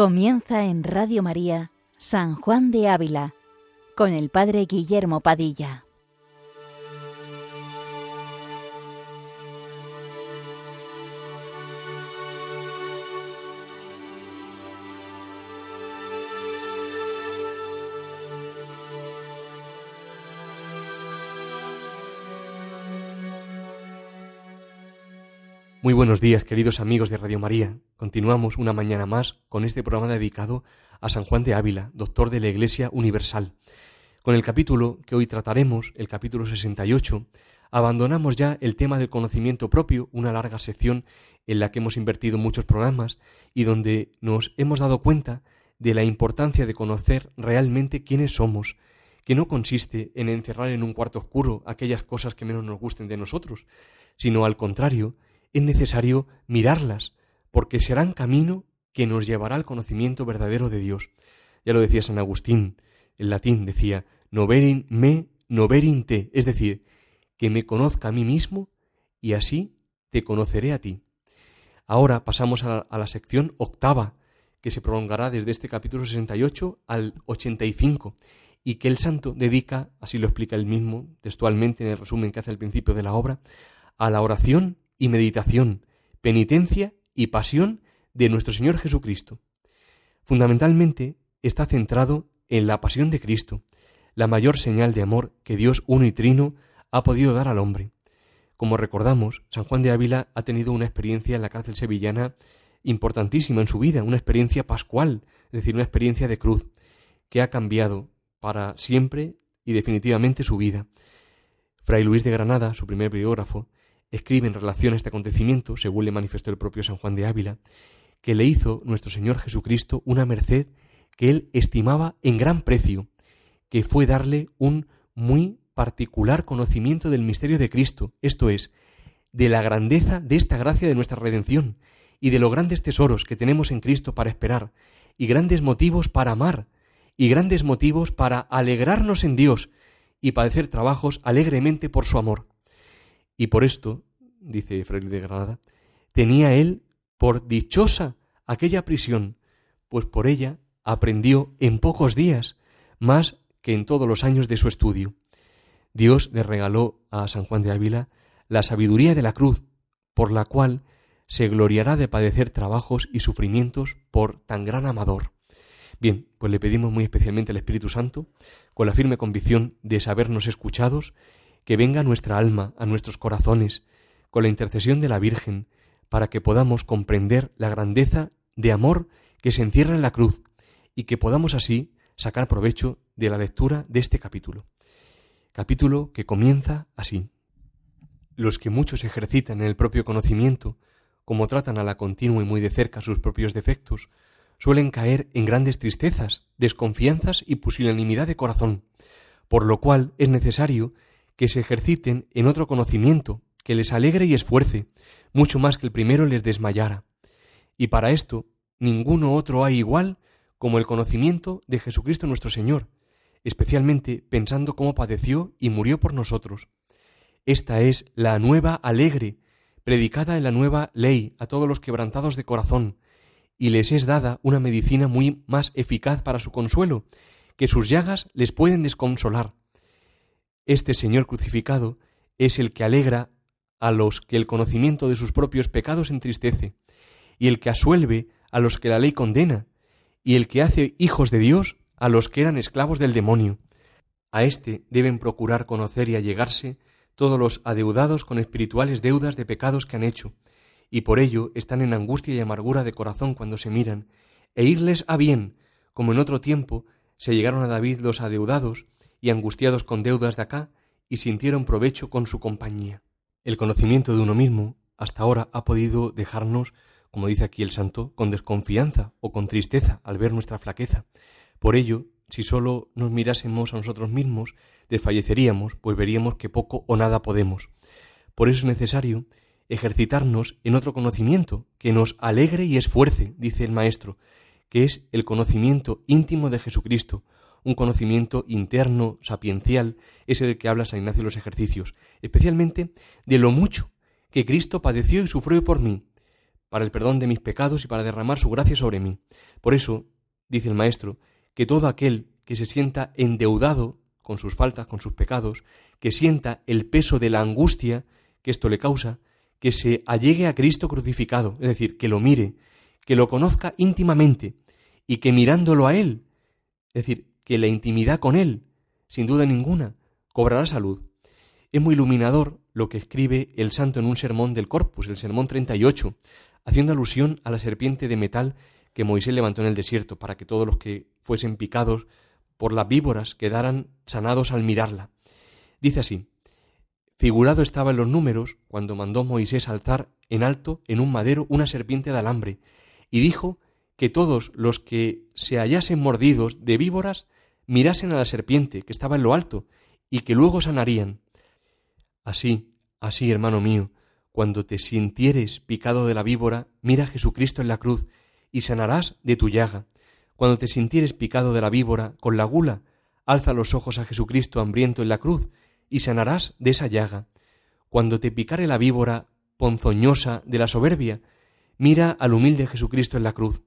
Comienza en Radio María San Juan de Ávila con el Padre Guillermo Padilla. Muy buenos días, queridos amigos de Radio María. Continuamos una mañana más con este programa dedicado a San Juan de Ávila, doctor de la Iglesia Universal. Con el capítulo que hoy trataremos, el capítulo 68, abandonamos ya el tema del conocimiento propio, una larga sección en la que hemos invertido muchos programas y donde nos hemos dado cuenta de la importancia de conocer realmente quiénes somos, que no consiste en encerrar en un cuarto oscuro aquellas cosas que menos nos gusten de nosotros, sino al contrario, es necesario mirarlas, porque serán camino que nos llevará al conocimiento verdadero de Dios. Ya lo decía San Agustín, en latín decía, noverin me, noverin te, es decir, que me conozca a mí mismo y así te conoceré a ti. Ahora pasamos a la, sección octava, que se prolongará desde este capítulo 68 al 85, y que el santo dedica, así lo explica él mismo textualmente en el resumen que hace al principio de la obra, a la oración y meditación, penitencia y pasión de nuestro Señor Jesucristo. Fundamentalmente está centrado en la pasión de Cristo, la mayor señal de amor que Dios uno y trino ha podido dar al hombre. Como recordamos, San Juan de Ávila ha tenido una experiencia en la cárcel sevillana importantísima en su vida, una experiencia pascual, es decir, una experiencia de cruz, que ha cambiado para siempre y definitivamente su vida. Fray Luis de Granada, su primer biógrafo, escribe en relación a este acontecimiento, según le manifestó el propio San Juan de Ávila, que le hizo nuestro Señor Jesucristo una merced que él estimaba en gran precio, que fue darle un muy particular conocimiento del misterio de Cristo, esto es, de la grandeza de esta gracia de nuestra redención y de los grandes tesoros que tenemos en Cristo para esperar, y grandes motivos para amar, y grandes motivos para alegrarnos en Dios y padecer trabajos alegremente por su amor. Y por esto, dice Fray de Granada, tenía él por dichosa aquella prisión, pues por ella aprendió en pocos días más que en todos los años de su estudio. Dios le regaló a San Juan de Ávila la sabiduría de la cruz, por la cual se gloriará de padecer trabajos y sufrimientos por tan gran amador. Bien, pues le pedimos muy especialmente al Espíritu Santo, con la firme convicción de sabernos escuchados que venga nuestra alma a nuestros corazones con la intercesión de la Virgen, para que podamos comprender la grandeza de amor que se encierra en la cruz y que podamos así sacar provecho de la lectura de este capítulo. Capítulo que comienza así. Los que muchos ejercitan en el propio conocimiento, como tratan a la continua y muy de cerca sus propios defectos, suelen caer en grandes tristezas, desconfianzas y pusilanimidad de corazón, por lo cual es necesario que se ejerciten en otro conocimiento, que les alegre y esfuerce, mucho más que el primero les desmayara. Y para esto, ninguno otro hay igual como el conocimiento de Jesucristo nuestro Señor, especialmente pensando cómo padeció y murió por nosotros. Esta es la nueva alegre, predicada en la nueva ley a todos los quebrantados de corazón, y les es dada una medicina muy más eficaz para su consuelo, que sus llagas les pueden desconsolar. Este Señor crucificado es el que alegra a los que el conocimiento de sus propios pecados entristece, y el que asuelve a los que la ley condena, y el que hace hijos de Dios a los que eran esclavos del demonio. A éste deben procurar conocer y allegarse todos los adeudados con espirituales deudas de pecados que han hecho, y por ello están en angustia y amargura de corazón cuando se miran, e irles a bien, como en otro tiempo se llegaron a David los adeudados, y angustiados con deudas de acá, y sintieron provecho con su compañía. El conocimiento de uno mismo hasta ahora ha podido dejarnos, como dice aquí el santo, con desconfianza o con tristeza al ver nuestra flaqueza. Por ello, si sólo nos mirásemos a nosotros mismos, desfalleceríamos, pues veríamos que poco o nada podemos. Por eso es necesario ejercitarnos en otro conocimiento que nos alegre y esfuerce, dice el Maestro, que es el conocimiento íntimo de Jesucristo, un conocimiento interno, sapiencial, ese del que habla San Ignacio de los ejercicios, especialmente de lo mucho que Cristo padeció y sufrió por mí, para el perdón de mis pecados y para derramar su gracia sobre mí. Por eso, dice el Maestro, que todo aquel que se sienta endeudado con sus faltas, con sus pecados, que sienta el peso de la angustia que esto le causa, que se allegue a Cristo crucificado, es decir, que lo mire, que lo conozca íntimamente y que mirándolo a Él, es decir, que la intimidad con Él, sin duda ninguna, cobrará salud. Es muy iluminador lo que escribe el santo en un sermón del Corpus, el sermón 38, haciendo alusión a la serpiente de metal que Moisés levantó en el desierto, para que todos los que fuesen picados por las víboras quedaran sanados al mirarla. Dice así, figurado estaba en los números cuando mandó Moisés alzar en alto en un madero una serpiente de alambre, y dijo que todos los que se hallasen mordidos de víboras mirasen a la serpiente que estaba en lo alto, y que luego sanarían. Así, así, hermano mío, cuando te sintieres picado de la víbora, mira a Jesucristo en la cruz y sanarás de tu llaga. Cuando te sintieres picado de la víbora con la gula, alza los ojos a Jesucristo hambriento en la cruz y sanarás de esa llaga. Cuando te picare la víbora ponzoñosa de la soberbia, mira al humilde Jesucristo en la cruz.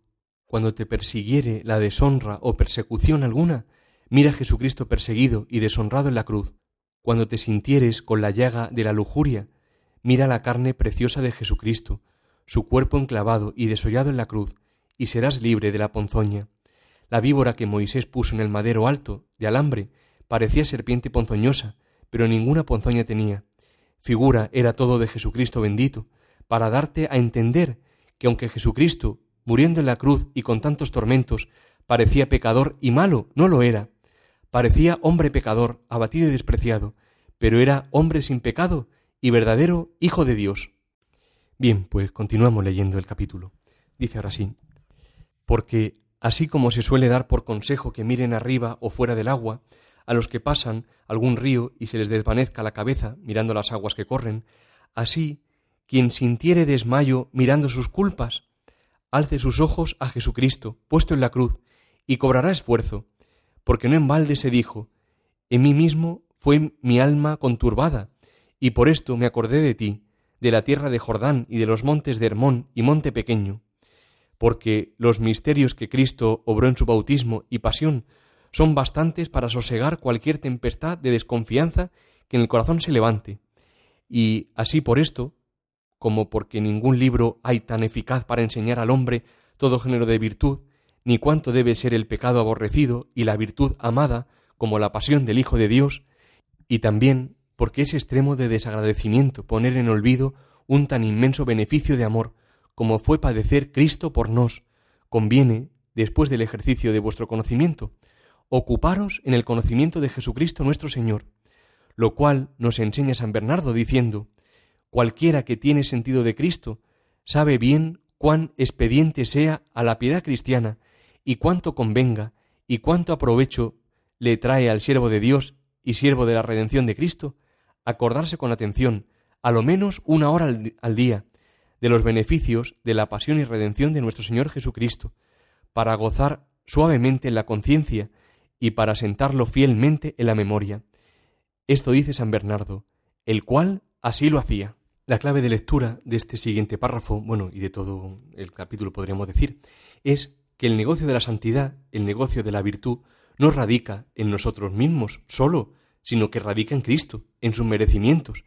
Cuando te persiguiere la deshonra o persecución alguna, mira a Jesucristo perseguido y deshonrado en la cruz. Cuando te sintieres con la llaga de la lujuria, Mira la carne preciosa de Jesucristo, su cuerpo enclavado y desollado en la cruz, y serás libre de la ponzoña. La víbora que Moisés puso en el madero alto, de alambre, parecía serpiente ponzoñosa, pero ninguna ponzoña tenía. Figura era todo de Jesucristo bendito, para darte a entender que aunque Jesucristo, muriendo en la cruz y con tantos tormentos, parecía pecador y malo, no lo era. Parecía hombre pecador, abatido y despreciado, pero era hombre sin pecado y verdadero Hijo de Dios. Bien, pues continuamos leyendo el capítulo. Dice ahora sí, porque así como se suele dar por consejo que miren arriba o fuera del agua, a los que pasan algún río y se les desvanezca la cabeza mirando las aguas que corren, así quien sintiere desmayo mirando sus culpas, alce sus ojos a Jesucristo, puesto en la cruz, y cobrará esfuerzo, porque no en balde se dijo, en mí mismo fue mi alma conturbada, y por esto me acordé de ti, de la tierra de Jordán y de los montes de Hermón y monte pequeño, porque los misterios que Cristo obró en su bautismo y pasión son bastantes para sosegar cualquier tempestad de desconfianza que en el corazón se levante. Y así por esto, como porque ningún libro hay tan eficaz para enseñar al hombre todo género de virtud, ni cuánto debe ser el pecado aborrecido y la virtud amada como la pasión del Hijo de Dios, y también porque es extremo de desagradecimiento poner en olvido un tan inmenso beneficio de amor como fue padecer Cristo por nos, conviene, después del ejercicio de vuestro conocimiento, ocuparos en el conocimiento de Jesucristo nuestro Señor, lo cual nos enseña San Bernardo diciendo, cualquiera que tiene sentido de Cristo sabe bien cuán expediente sea a la piedad cristiana y cuánto convenga y cuánto aprovecho le trae al siervo de Dios y siervo de la redención de Cristo acordarse con atención, a lo menos una hora al, día, de los beneficios de la pasión y redención de nuestro Señor Jesucristo, para gozar suavemente en la conciencia y para sentarlo fielmente en la memoria. Esto dice San Bernardo, el cual así lo hacía. La clave de lectura de este siguiente párrafo, bueno, y de todo el capítulo podríamos decir, es que el negocio de la santidad, el negocio de la virtud, no radica en nosotros mismos solo, sino que radica en Cristo, en sus merecimientos.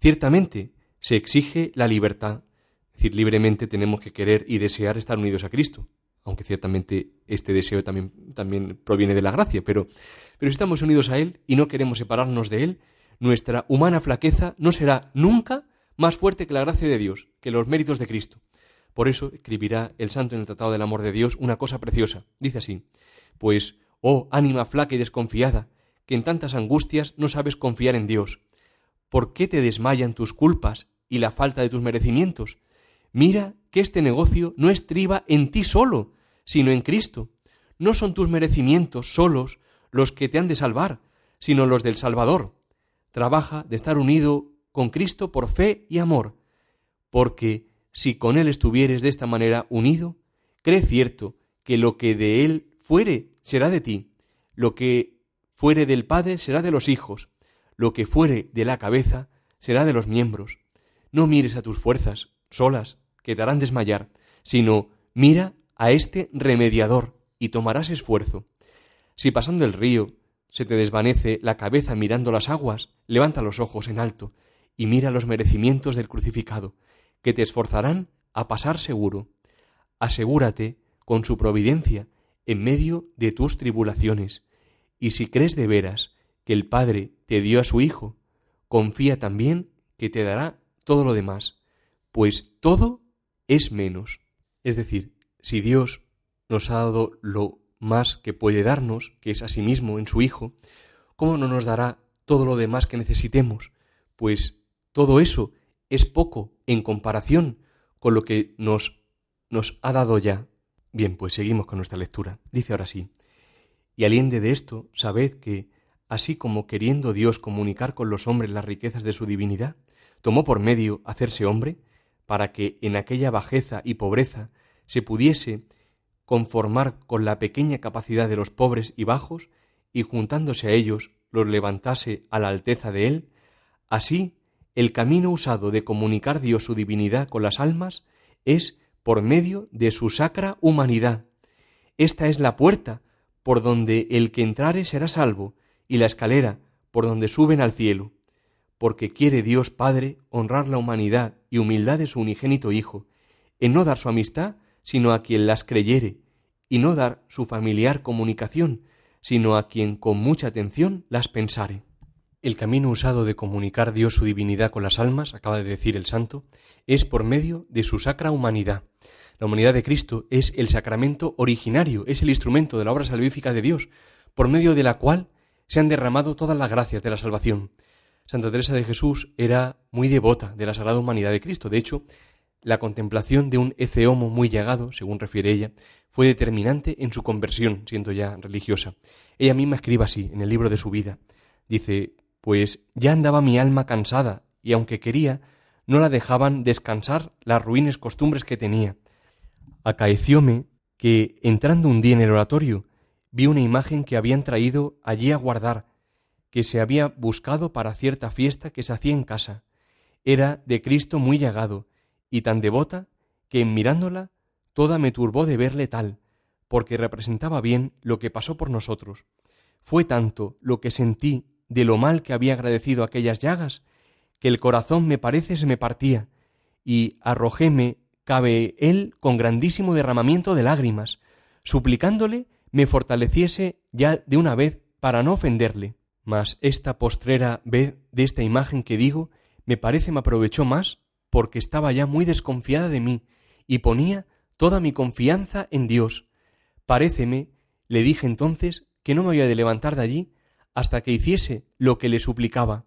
Ciertamente, se exige la libertad, es decir, libremente tenemos que querer y desear estar unidos a Cristo, aunque ciertamente este deseo también, también proviene de la gracia, pero, pero si estamos unidos a Él y no queremos separarnos de Él, nuestra humana flaqueza no será nunca más fuerte que la gracia de Dios, que los méritos de Cristo. Por eso escribirá el santo en el Tratado del Amor de Dios una cosa preciosa. Dice así, pues, oh ánima flaca y desconfiada, que en tantas angustias no sabes confiar en Dios. ¿Por qué te desmayan tus culpas y la falta de tus merecimientos? Mira que este negocio no estriba en ti solo, sino en Cristo. No son tus merecimientos solos los que te han de salvar, sino los del Salvador. Trabaja de estar unido con Cristo por fe y amor, porque si con Él estuvieres de esta manera unido, cree cierto que lo que de Él fuere será de ti, lo que fuere del Padre será de los hijos, lo que fuere de la cabeza será de los miembros. No mires a tus fuerzas, solas, que te harán desmayar, sino mira a este remediador y tomarás esfuerzo. Si pasando el río se te desvanece la cabeza mirando las aguas, levanta los ojos en alto y mira los merecimientos del crucificado, que te esforzarán a pasar seguro. Asegúrate con su providencia en medio de tus tribulaciones, y si crees de veras que el Padre te dio a su Hijo, confía también que te dará todo lo demás, pues todo es menos. Es decir, si Dios nos ha dado lo más que puede darnos, que es a sí mismo en su Hijo, ¿cómo no nos dará todo lo demás que necesitemos? Pues todo eso es poco en comparación con lo que nos, nos ha dado ya. Bien, pues seguimos con nuestra lectura. Dice ahora sí. Y aliende de esto, sabed que, así como queriendo Dios comunicar con los hombres las riquezas de su divinidad, tomó por medio hacerse hombre, para que en aquella bajeza y pobreza se pudiese conformar con la pequeña capacidad de los pobres y bajos, y juntándose a ellos los levantase a la alteza de él, así el camino usado de comunicar Dios su divinidad con las almas es por medio de su sacra humanidad. Esta es la puerta por donde el que entrare será salvo, y la escalera por donde suben al cielo, porque quiere Dios Padre honrar la humanidad y humildad de su unigénito Hijo, en no dar su amistad, sino a quien las creyere, y no dar su familiar comunicación, sino a quien con mucha atención las pensare. El camino usado de comunicar Dios su divinidad con las almas, acaba de decir el santo, es por medio de su sacra humanidad. La humanidad de Cristo es el sacramento originario, es el instrumento de la obra salvífica de Dios, por medio de la cual se han derramado todas las gracias de la salvación. Santa Teresa de Jesús era muy devota de la sagrada humanidad de Cristo. De hecho, la contemplación de un eceomo muy llegado, según refiere ella, fue determinante en su conversión, siendo ya religiosa. Ella misma escribe así en el libro de su vida. Dice, pues ya andaba mi alma cansada, y aunque quería, no la dejaban descansar las ruines costumbres que tenía. Acaecióme que, entrando un día en el oratorio, vi una imagen que habían traído allí a guardar, que se había buscado para cierta fiesta que se hacía en casa. Era de Cristo muy llegado, y tan devota que en mirándola toda me turbó de verle tal, porque representaba bien lo que pasó por nosotros. Fue tanto lo que sentí de lo mal que había agradecido aquellas llagas, que el corazón me parece se me partía, y arrojéme cabe él con grandísimo derramamiento de lágrimas, suplicándole me fortaleciese ya de una vez para no ofenderle. Mas esta postrera vez de esta imagen que digo, me parece me aprovechó más porque estaba ya muy desconfiada de mí y ponía toda mi confianza en Dios. Paréceme, le dije entonces, que no me había de levantar de allí hasta que hiciese lo que le suplicaba.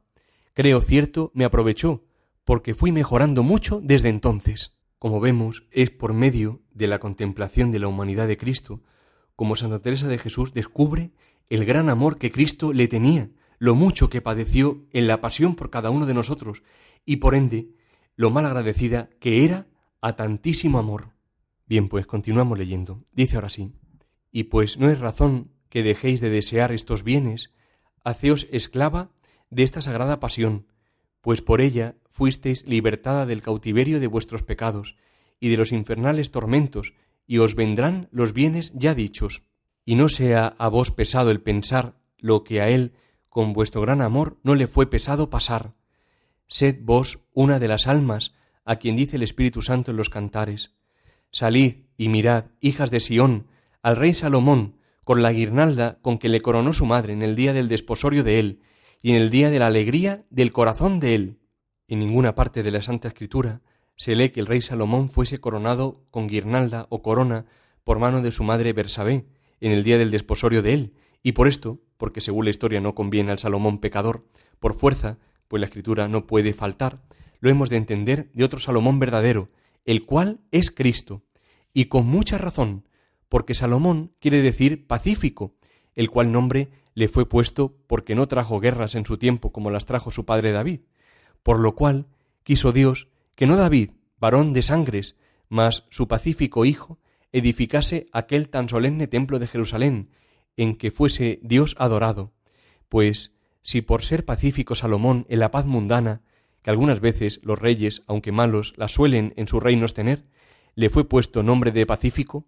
Creo cierto, me aprovechó, porque fui mejorando mucho desde entonces. Como vemos, es por medio de la contemplación de la humanidad de Cristo, como Santa Teresa de Jesús descubre el gran amor que Cristo le tenía, lo mucho que padeció en la pasión por cada uno de nosotros, y por ende lo mal agradecida que era a tantísimo amor. Bien, pues continuamos leyendo. Dice ahora sí. Y pues no es razón que dejéis de desear estos bienes, haceos esclava de esta sagrada pasión, pues por ella fuisteis libertada del cautiverio de vuestros pecados y de los infernales tormentos, y os vendrán los bienes ya dichos. Y no sea a vos pesado el pensar lo que a él, con vuestro gran amor, no le fue pesado pasar, Sed vos una de las almas a quien dice el Espíritu Santo en los cantares. Salid y mirad, hijas de Sión, al rey Salomón, con la guirnalda con que le coronó su madre en el día del desposorio de él, y en el día de la alegría del corazón de él. En ninguna parte de la Santa Escritura se lee que el rey Salomón fuese coronado con guirnalda o corona por mano de su madre Bersabé en el día del desposorio de él, y por esto, porque según la historia no conviene al Salomón pecador, por fuerza pues la escritura no puede faltar, lo hemos de entender de otro Salomón verdadero, el cual es Cristo, y con mucha razón, porque Salomón quiere decir pacífico, el cual nombre le fue puesto porque no trajo guerras en su tiempo como las trajo su padre David, por lo cual quiso Dios que no David, varón de sangres, mas su pacífico hijo, edificase aquel tan solemne templo de Jerusalén, en que fuese Dios adorado, pues si por ser pacífico Salomón en la paz mundana, que algunas veces los reyes, aunque malos, las suelen en sus reinos tener, le fue puesto nombre de pacífico,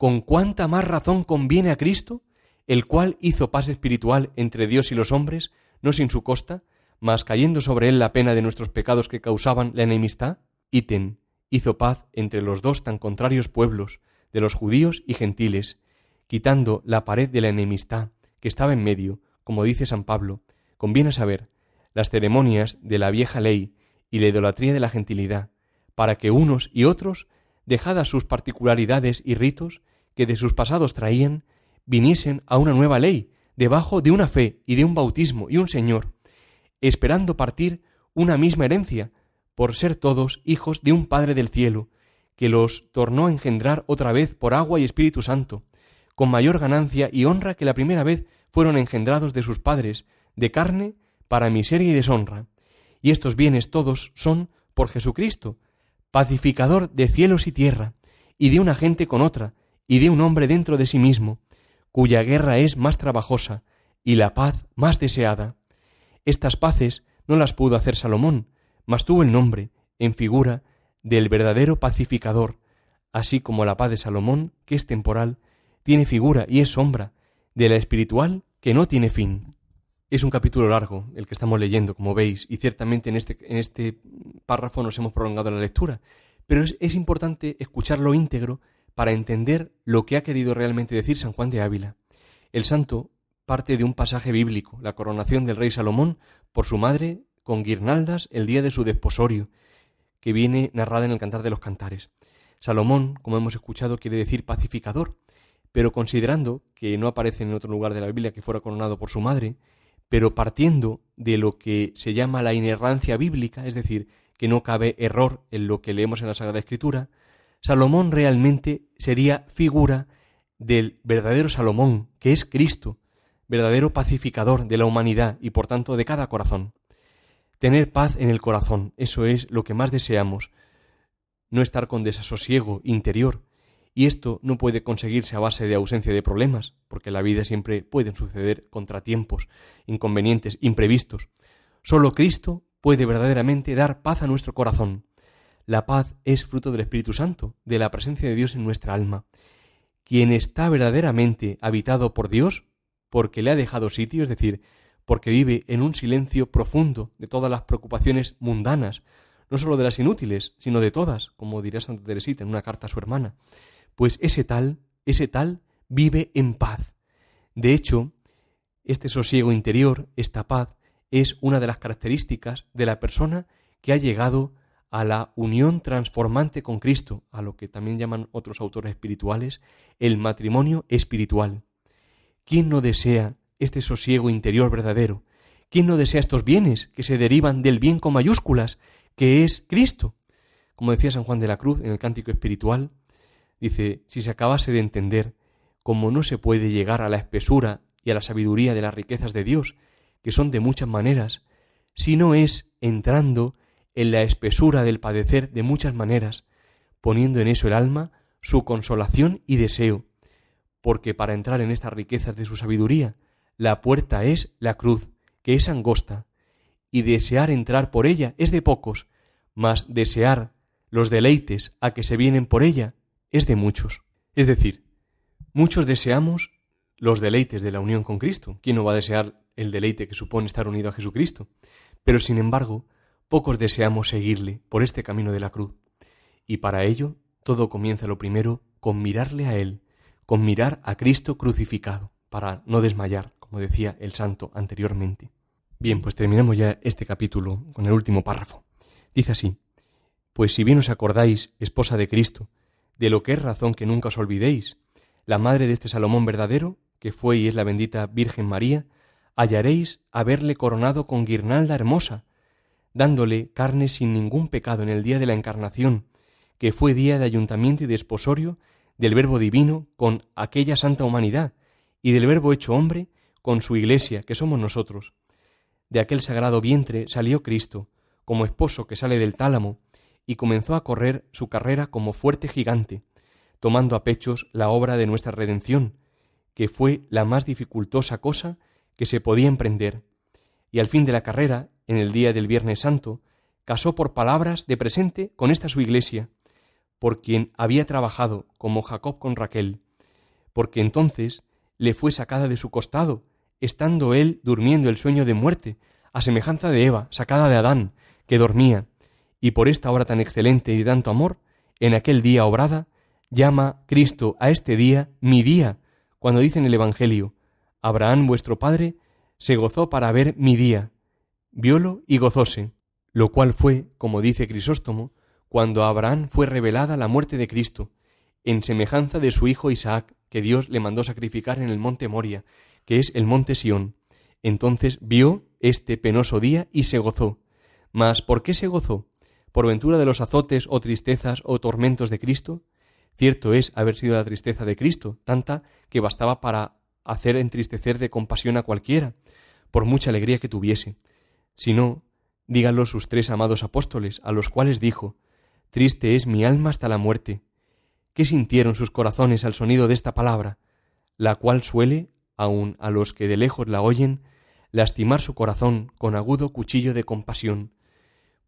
con cuánta más razón conviene a Cristo, el cual hizo paz espiritual entre Dios y los hombres, no sin su costa, mas cayendo sobre él la pena de nuestros pecados que causaban la enemistad, ítem, hizo paz entre los dos tan contrarios pueblos, de los judíos y gentiles, quitando la pared de la enemistad que estaba en medio, como dice San Pablo, conviene saber las ceremonias de la vieja ley y la idolatría de la gentilidad, para que unos y otros, dejadas sus particularidades y ritos que de sus pasados traían, viniesen a una nueva ley, debajo de una fe y de un bautismo y un Señor, esperando partir una misma herencia, por ser todos hijos de un Padre del cielo, que los tornó a engendrar otra vez por agua y Espíritu Santo, con mayor ganancia y honra que la primera vez fueron engendrados de sus padres, de carne, para miseria y deshonra. Y estos bienes todos son por Jesucristo, pacificador de cielos y tierra, y de una gente con otra, y de un hombre dentro de sí mismo, cuya guerra es más trabajosa, y la paz más deseada. Estas paces no las pudo hacer Salomón, mas tuvo el nombre, en figura, del verdadero pacificador, así como la paz de Salomón, que es temporal, tiene figura y es sombra, de la espiritual que no tiene fin. Es un capítulo largo el que estamos leyendo, como veis, y ciertamente en este, en este párrafo nos hemos prolongado la lectura, pero es, es importante escucharlo íntegro para entender lo que ha querido realmente decir San Juan de Ávila. El santo parte de un pasaje bíblico, la coronación del rey Salomón por su madre con guirnaldas el día de su desposorio, que viene narrada en el Cantar de los Cantares. Salomón, como hemos escuchado, quiere decir pacificador, pero considerando que no aparece en otro lugar de la Biblia que fuera coronado por su madre, pero partiendo de lo que se llama la inerrancia bíblica, es decir, que no cabe error en lo que leemos en la Sagrada Escritura, Salomón realmente sería figura del verdadero Salomón, que es Cristo, verdadero pacificador de la humanidad y por tanto de cada corazón. Tener paz en el corazón, eso es lo que más deseamos. No estar con desasosiego interior. Y esto no puede conseguirse a base de ausencia de problemas, porque en la vida siempre pueden suceder contratiempos, inconvenientes, imprevistos. Solo Cristo puede verdaderamente dar paz a nuestro corazón. La paz es fruto del Espíritu Santo, de la presencia de Dios en nuestra alma. Quien está verdaderamente habitado por Dios, porque le ha dejado sitio, es decir, porque vive en un silencio profundo de todas las preocupaciones mundanas, no sólo de las inútiles, sino de todas, como dirá Santa Teresita en una carta a su hermana. Pues ese tal, ese tal vive en paz. De hecho, este sosiego interior, esta paz, es una de las características de la persona que ha llegado a la unión transformante con Cristo, a lo que también llaman otros autores espirituales, el matrimonio espiritual. ¿Quién no desea este sosiego interior verdadero? ¿Quién no desea estos bienes que se derivan del bien con mayúsculas, que es Cristo? Como decía San Juan de la Cruz en el Cántico Espiritual, dice, si se acabase de entender cómo no se puede llegar a la espesura y a la sabiduría de las riquezas de Dios, que son de muchas maneras, si no es entrando en la espesura del padecer de muchas maneras, poniendo en eso el alma su consolación y deseo, porque para entrar en estas riquezas de su sabiduría la puerta es la cruz, que es angosta, y desear entrar por ella es de pocos, mas desear los deleites a que se vienen por ella es de muchos. Es decir, muchos deseamos los deleites de la unión con Cristo. ¿Quién no va a desear el deleite que supone estar unido a Jesucristo? Pero sin embargo, pocos deseamos seguirle por este camino de la cruz. Y para ello, todo comienza lo primero con mirarle a Él, con mirar a Cristo crucificado, para no desmayar, como decía el santo anteriormente. Bien, pues terminamos ya este capítulo con el último párrafo. Dice así, Pues si bien os acordáis, esposa de Cristo, de lo que es razón que nunca os olvidéis, la madre de este Salomón verdadero, que fue y es la bendita Virgen María, hallaréis haberle coronado con guirnalda hermosa, dándole carne sin ningún pecado en el día de la encarnación, que fue día de ayuntamiento y de esposorio del Verbo divino con aquella santa humanidad, y del Verbo hecho hombre con su iglesia, que somos nosotros. De aquel sagrado vientre salió Cristo, como esposo que sale del tálamo, y comenzó a correr su carrera como fuerte gigante, tomando a pechos la obra de nuestra redención, que fue la más dificultosa cosa que se podía emprender. Y al fin de la carrera, en el día del Viernes Santo, casó por palabras de presente con esta su iglesia, por quien había trabajado como Jacob con Raquel, porque entonces le fue sacada de su costado, estando él durmiendo el sueño de muerte, a semejanza de Eva, sacada de Adán, que dormía, y por esta obra tan excelente y de tanto amor, en aquel día obrada, llama Cristo a este día mi día, cuando dice en el Evangelio, Abraham vuestro padre se gozó para ver mi día, violo y gozóse, lo cual fue, como dice Crisóstomo, cuando a Abraham fue revelada la muerte de Cristo, en semejanza de su hijo Isaac, que Dios le mandó sacrificar en el monte Moria, que es el monte Sión. Entonces vio este penoso día y se gozó. Mas ¿por qué se gozó? ¿Por ventura de los azotes o tristezas o tormentos de Cristo? Cierto es haber sido la tristeza de Cristo, tanta que bastaba para hacer entristecer de compasión a cualquiera, por mucha alegría que tuviese. Si no, díganlo sus tres amados apóstoles, a los cuales dijo, Triste es mi alma hasta la muerte. ¿Qué sintieron sus corazones al sonido de esta palabra, la cual suele, aun a los que de lejos la oyen, lastimar su corazón con agudo cuchillo de compasión,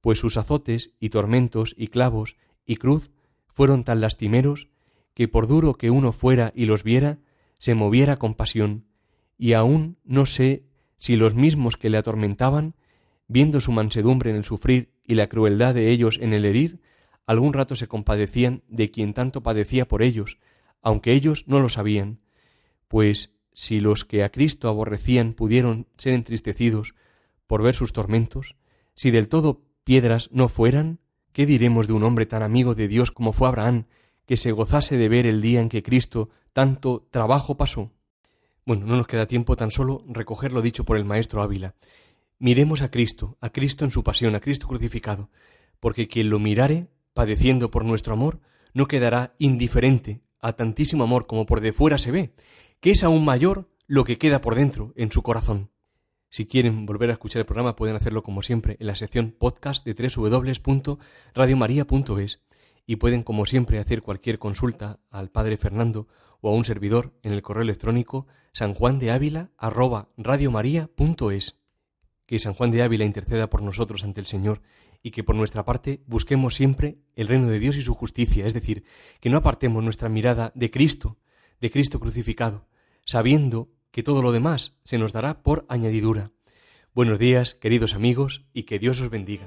pues sus azotes y tormentos y clavos y cruz fueron tan lastimeros que por duro que uno fuera y los viera, se moviera con pasión, y aún no sé si los mismos que le atormentaban, viendo su mansedumbre en el sufrir y la crueldad de ellos en el herir, algún rato se compadecían de quien tanto padecía por ellos, aunque ellos no lo sabían, pues si los que a Cristo aborrecían pudieron ser entristecidos por ver sus tormentos, si del todo piedras no fueran, ¿qué diremos de un hombre tan amigo de Dios como fue Abraham, que se gozase de ver el día en que Cristo tanto trabajo pasó? Bueno, no nos queda tiempo tan solo recoger lo dicho por el maestro Ávila. Miremos a Cristo, a Cristo en su pasión, a Cristo crucificado, porque quien lo mirare, padeciendo por nuestro amor, no quedará indiferente a tantísimo amor como por de fuera se ve, que es aún mayor lo que queda por dentro, en su corazón. Si quieren volver a escuchar el programa pueden hacerlo como siempre en la sección podcast de www.radiomaria.es y pueden como siempre hacer cualquier consulta al Padre Fernando o a un servidor en el correo electrónico sanjuandeávila@radiomaria.es. Que San Juan de Ávila interceda por nosotros ante el Señor y que por nuestra parte busquemos siempre el reino de Dios y su justicia, es decir, que no apartemos nuestra mirada de Cristo, de Cristo crucificado, sabiendo que todo lo demás se nos dará por añadidura. Buenos días, queridos amigos, y que Dios os bendiga.